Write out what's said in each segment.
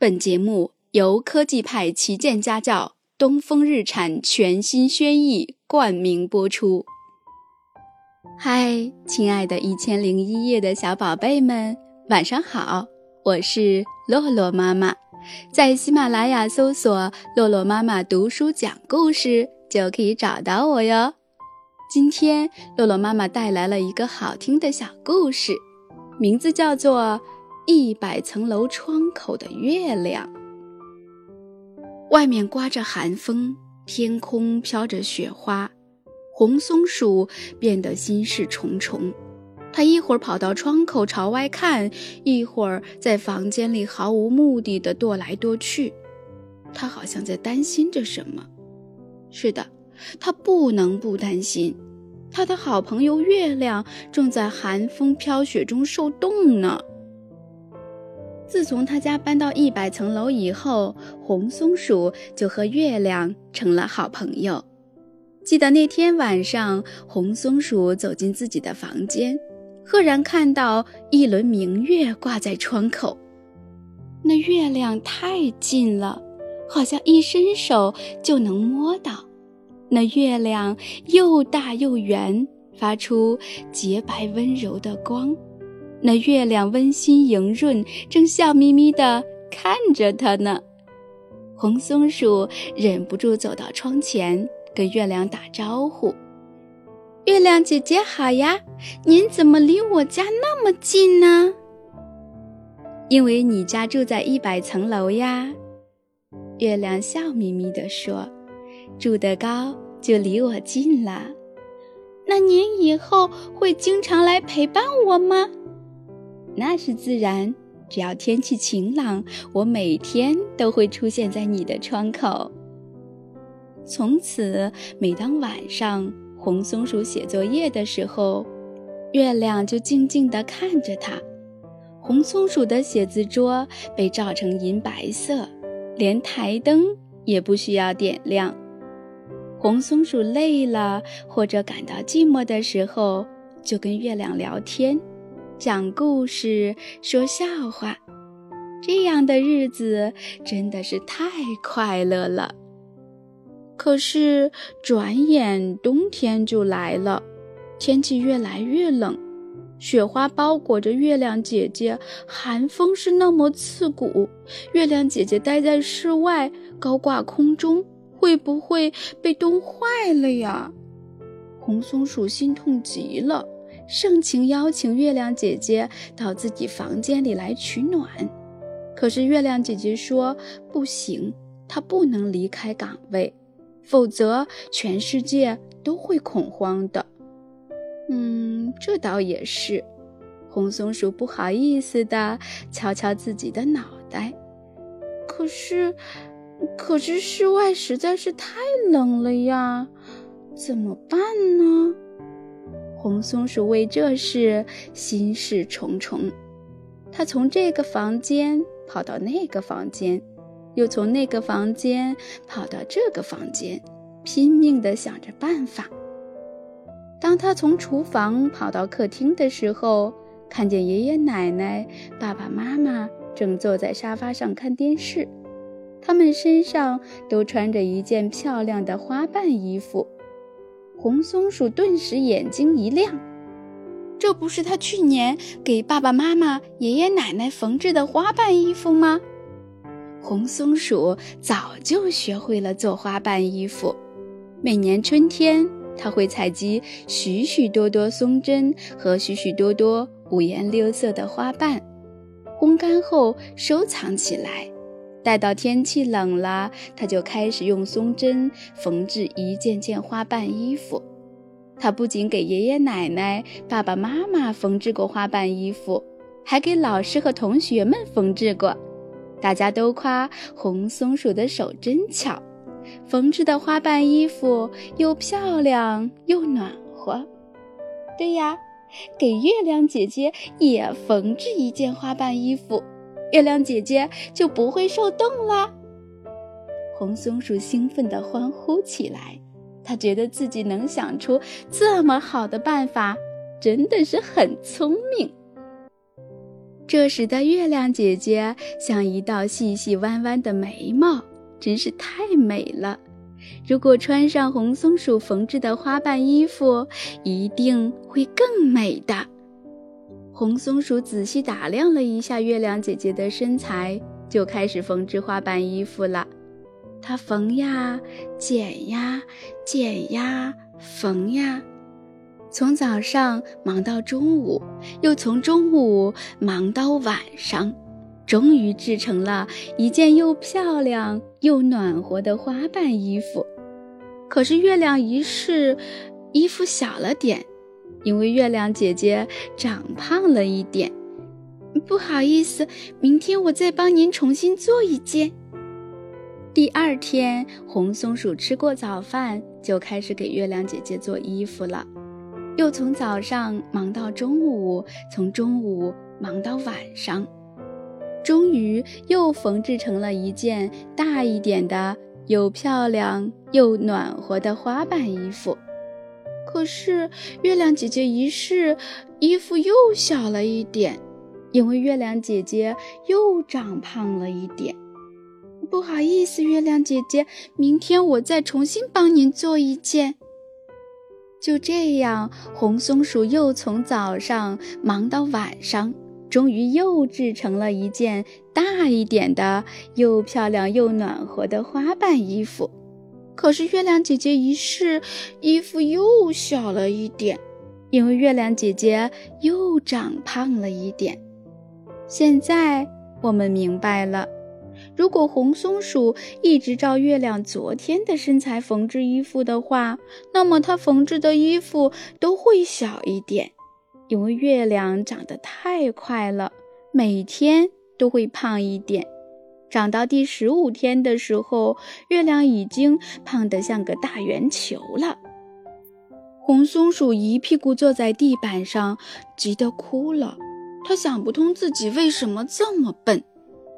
本节目由科技派旗舰家教东风日产全新轩逸冠名播出。嗨，亲爱的一千零一夜的小宝贝们，晚上好！我是洛洛妈妈，在喜马拉雅搜索“洛洛妈妈读书讲故事”就可以找到我哟。今天，洛洛妈妈带来了一个好听的小故事，名字叫做。一百层楼窗口的月亮，外面刮着寒风，天空飘着雪花，红松鼠变得心事重重。它一会儿跑到窗口朝外看，一会儿在房间里毫无目的的踱来踱去。它好像在担心着什么。是的，它不能不担心。它的好朋友月亮正在寒风飘雪中受冻呢。自从他家搬到一百层楼以后，红松鼠就和月亮成了好朋友。记得那天晚上，红松鼠走进自己的房间，赫然看到一轮明月挂在窗口。那月亮太近了，好像一伸手就能摸到。那月亮又大又圆，发出洁白温柔的光。那月亮温馨莹润，正笑眯眯地看着他呢。红松鼠忍不住走到窗前，跟月亮打招呼：“月亮姐姐好呀，您怎么离我家那么近呢？”“因为你家住在一百层楼呀。”月亮笑眯眯地说，“住得高就离我近了。那您以后会经常来陪伴我吗？”那是自然，只要天气晴朗，我每天都会出现在你的窗口。从此，每当晚上红松鼠写作业的时候，月亮就静静地看着它。红松鼠的写字桌被照成银白色，连台灯也不需要点亮。红松鼠累了或者感到寂寞的时候，就跟月亮聊天。讲故事、说笑话，这样的日子真的是太快乐了。可是转眼冬天就来了，天气越来越冷，雪花包裹着月亮姐姐，寒风是那么刺骨。月亮姐姐待在室外，高挂空中，会不会被冻坏了呀？红松鼠心痛极了。盛情邀请月亮姐姐到自己房间里来取暖，可是月亮姐姐说不行，她不能离开岗位，否则全世界都会恐慌的。嗯，这倒也是。红松鼠不好意思地敲敲自己的脑袋，可是，可是室外实在是太冷了呀，怎么办呢？红松鼠为这事心事重重，它从这个房间跑到那个房间，又从那个房间跑到这个房间，拼命地想着办法。当他从厨房跑到客厅的时候，看见爷爷奶奶、爸爸妈妈正坐在沙发上看电视，他们身上都穿着一件漂亮的花瓣衣服。红松鼠顿时眼睛一亮，这不是他去年给爸爸妈妈、爷爷奶奶缝制的花瓣衣服吗？红松鼠早就学会了做花瓣衣服，每年春天，它会采集许许多多松针和许许多多五颜六色的花瓣，烘干后收藏起来。待到天气冷了，他就开始用松针缝制一件件花瓣衣服。他不仅给爷爷奶奶、爸爸妈妈缝制过花瓣衣服，还给老师和同学们缝制过。大家都夸红松鼠的手真巧，缝制的花瓣衣服又漂亮又暖和。对呀，给月亮姐姐也缝制一件花瓣衣服。月亮姐姐就不会受冻啦！红松鼠兴奋地欢呼起来，它觉得自己能想出这么好的办法，真的是很聪明。这时的月亮姐姐像一道细细弯弯的眉毛，真是太美了。如果穿上红松鼠缝制的花瓣衣服，一定会更美的。红松鼠仔细打量了一下月亮姐姐的身材，就开始缝制花瓣衣服了。它缝呀，剪呀，剪呀，缝呀，从早上忙到中午，又从中午忙到晚上，终于制成了一件又漂亮又暖和的花瓣衣服。可是月亮一试，衣服小了点，因为月亮姐姐长胖了一点。不好意思，明天我再帮您重新做一件。第二天，红松鼠吃过早饭，就开始给月亮姐姐做衣服了，又从早上忙到中午，从中午忙到晚上，终于又缝制成了一件大一点的。又漂亮又暖和的花瓣衣服，可是月亮姐姐一试，衣服又小了一点，因为月亮姐姐又长胖了一点。不好意思，月亮姐姐，明天我再重新帮您做一件。就这样，红松鼠又从早上忙到晚上。终于又制成了一件大一点的、又漂亮又暖和的花瓣衣服。可是月亮姐姐一试，衣服又小了一点，因为月亮姐姐又长胖了一点。现在我们明白了，如果红松鼠一直照月亮昨天的身材缝制衣服的话，那么它缝制的衣服都会小一点。因为月亮长得太快了，每天都会胖一点。长到第十五天的时候，月亮已经胖得像个大圆球了。红松鼠一屁股坐在地板上，急得哭了。他想不通自己为什么这么笨。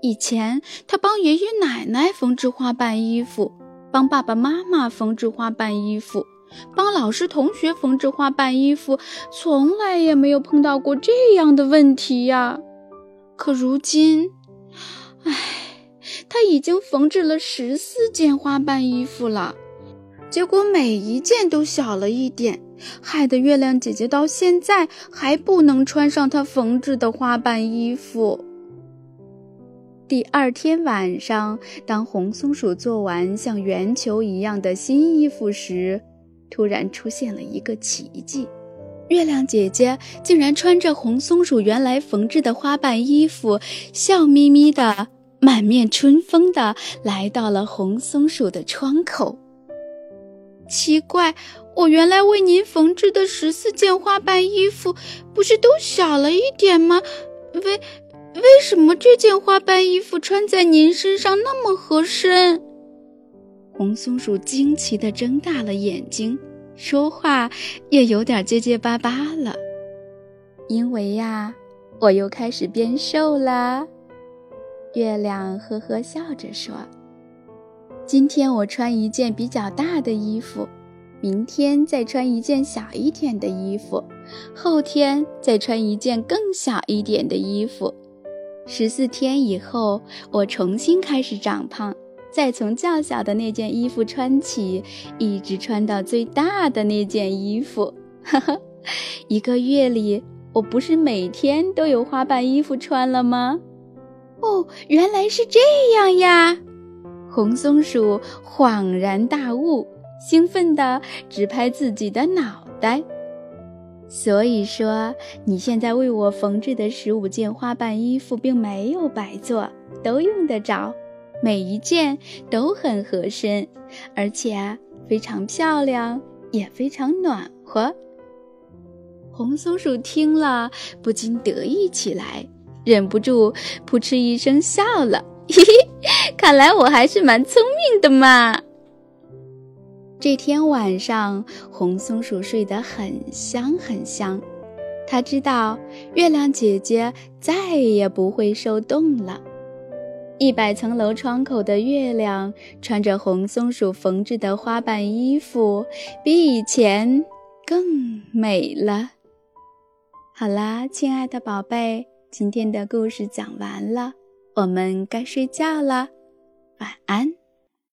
以前他帮爷爷奶奶缝制花瓣衣服，帮爸爸妈妈缝制花瓣衣服。帮老师、同学缝制花瓣衣服，从来也没有碰到过这样的问题呀。可如今，唉，他已经缝制了十四件花瓣衣服了，结果每一件都小了一点，害得月亮姐姐到现在还不能穿上她缝制的花瓣衣服。第二天晚上，当红松鼠做完像圆球一样的新衣服时，突然出现了一个奇迹，月亮姐姐竟然穿着红松鼠原来缝制的花瓣衣服，笑眯眯的、满面春风的来到了红松鼠的窗口。奇怪，我原来为您缝制的十四件花瓣衣服，不是都小了一点吗？为为什么这件花瓣衣服穿在您身上那么合身？红松鼠惊奇地睁大了眼睛，说话也有点结结巴巴了。因为呀，我又开始变瘦了。月亮呵呵笑着说：“今天我穿一件比较大的衣服，明天再穿一件小一点的衣服，后天再穿一件更小一点的衣服。十四天以后，我重新开始长胖。”再从较小的那件衣服穿起，一直穿到最大的那件衣服。哈哈，一个月里，我不是每天都有花瓣衣服穿了吗？哦，原来是这样呀！红松鼠恍然大悟，兴奋地直拍自己的脑袋。所以说，你现在为我缝制的十五件花瓣衣服并没有白做，都用得着。每一件都很合身，而且非常漂亮，也非常暖和。红松鼠听了不禁得意起来，忍不住扑哧一声笑了。嘿嘿，看来我还是蛮聪明的嘛。这天晚上，红松鼠睡得很香很香，它知道月亮姐姐再也不会受冻了。一百层楼窗口的月亮穿着红松鼠缝制的花瓣衣服，比以前更美了。好啦，亲爱的宝贝，今天的故事讲完了，我们该睡觉了，晚安。